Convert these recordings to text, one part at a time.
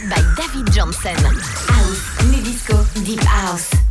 by David Johnson. House, new disco, deep house.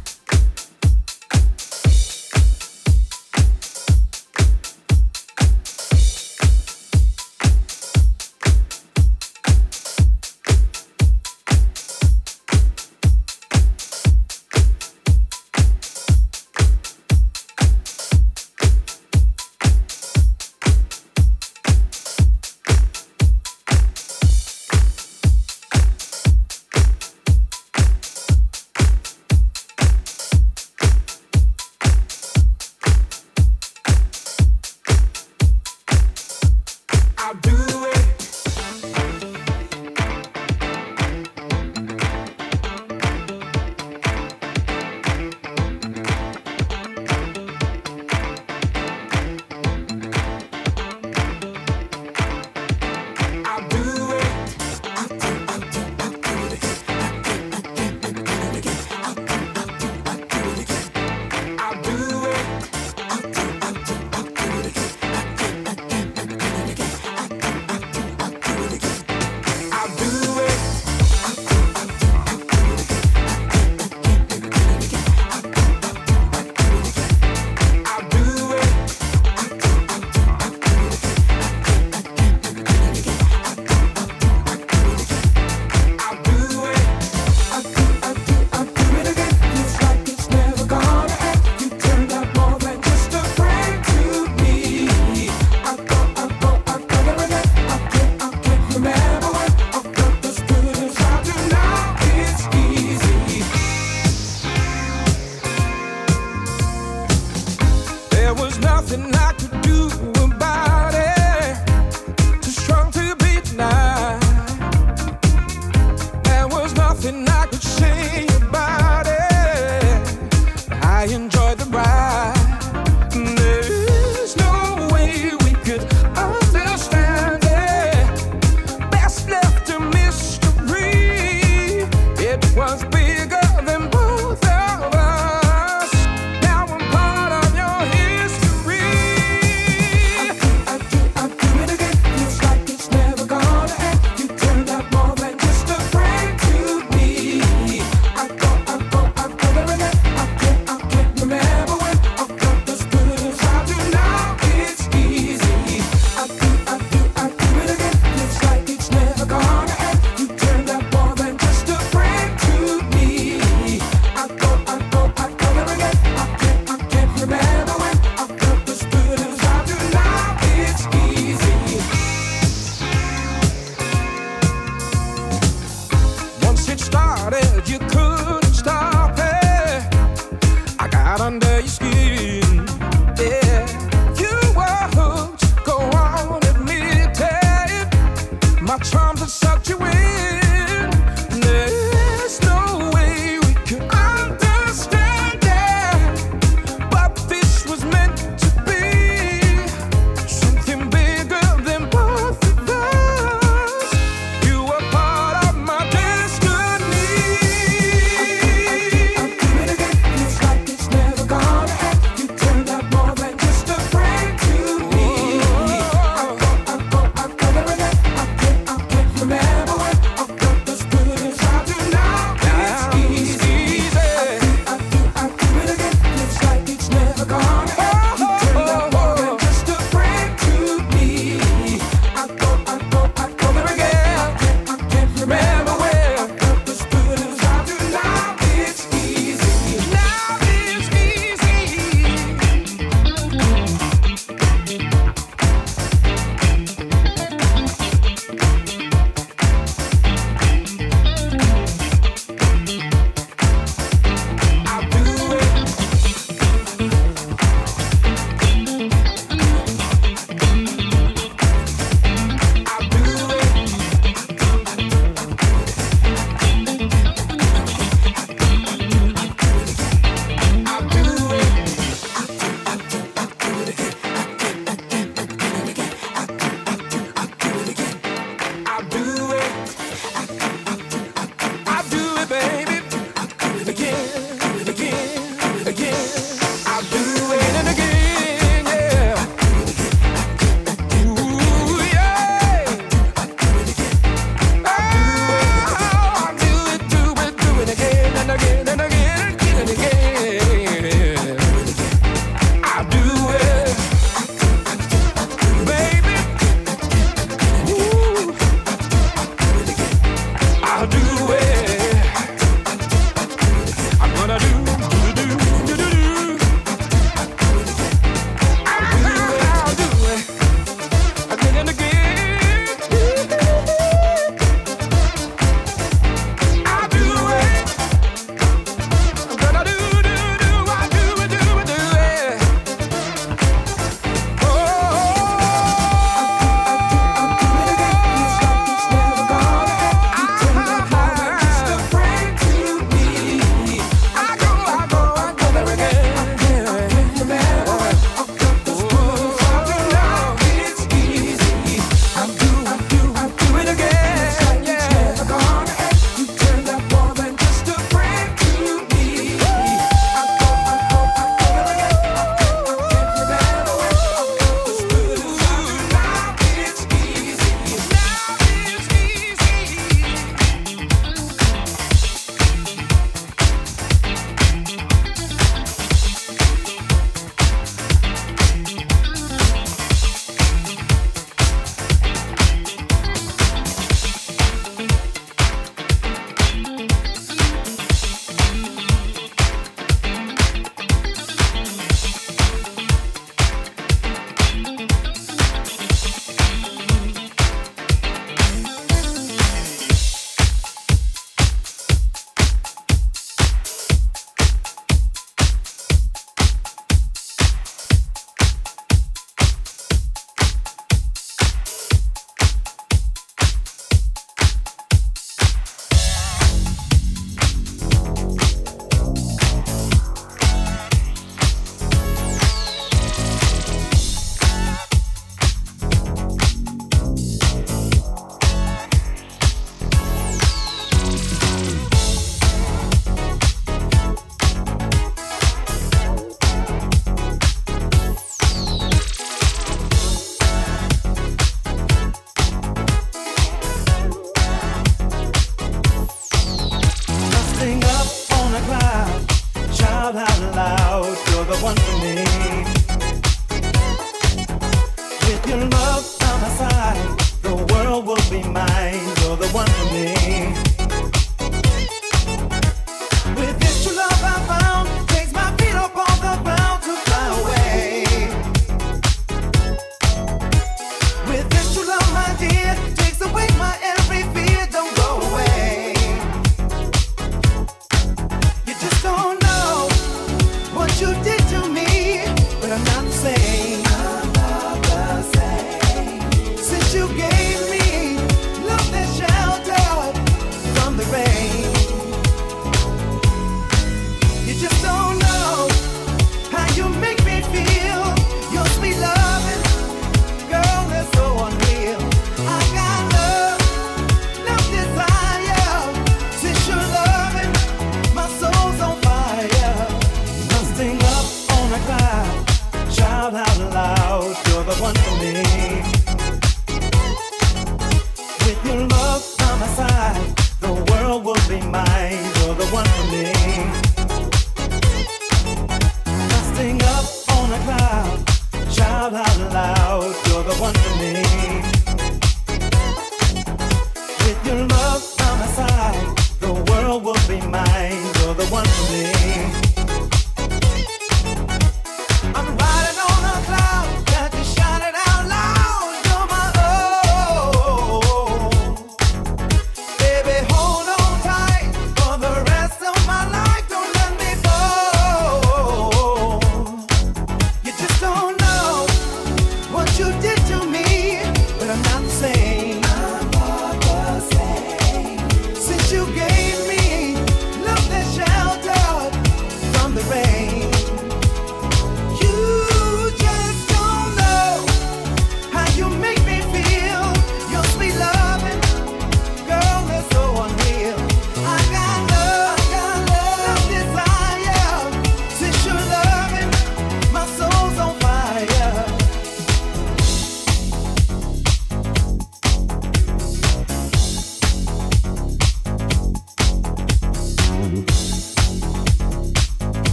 there was nothing I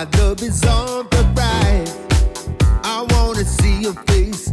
My love is on the rise. I wanna see your face.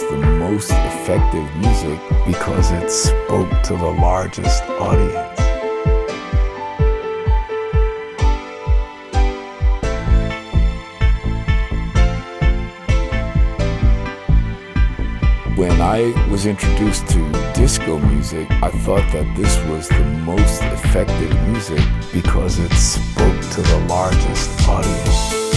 Was the most effective music because it spoke to the largest audience. When I was introduced to disco music, I thought that this was the most effective music because it spoke to the largest audience.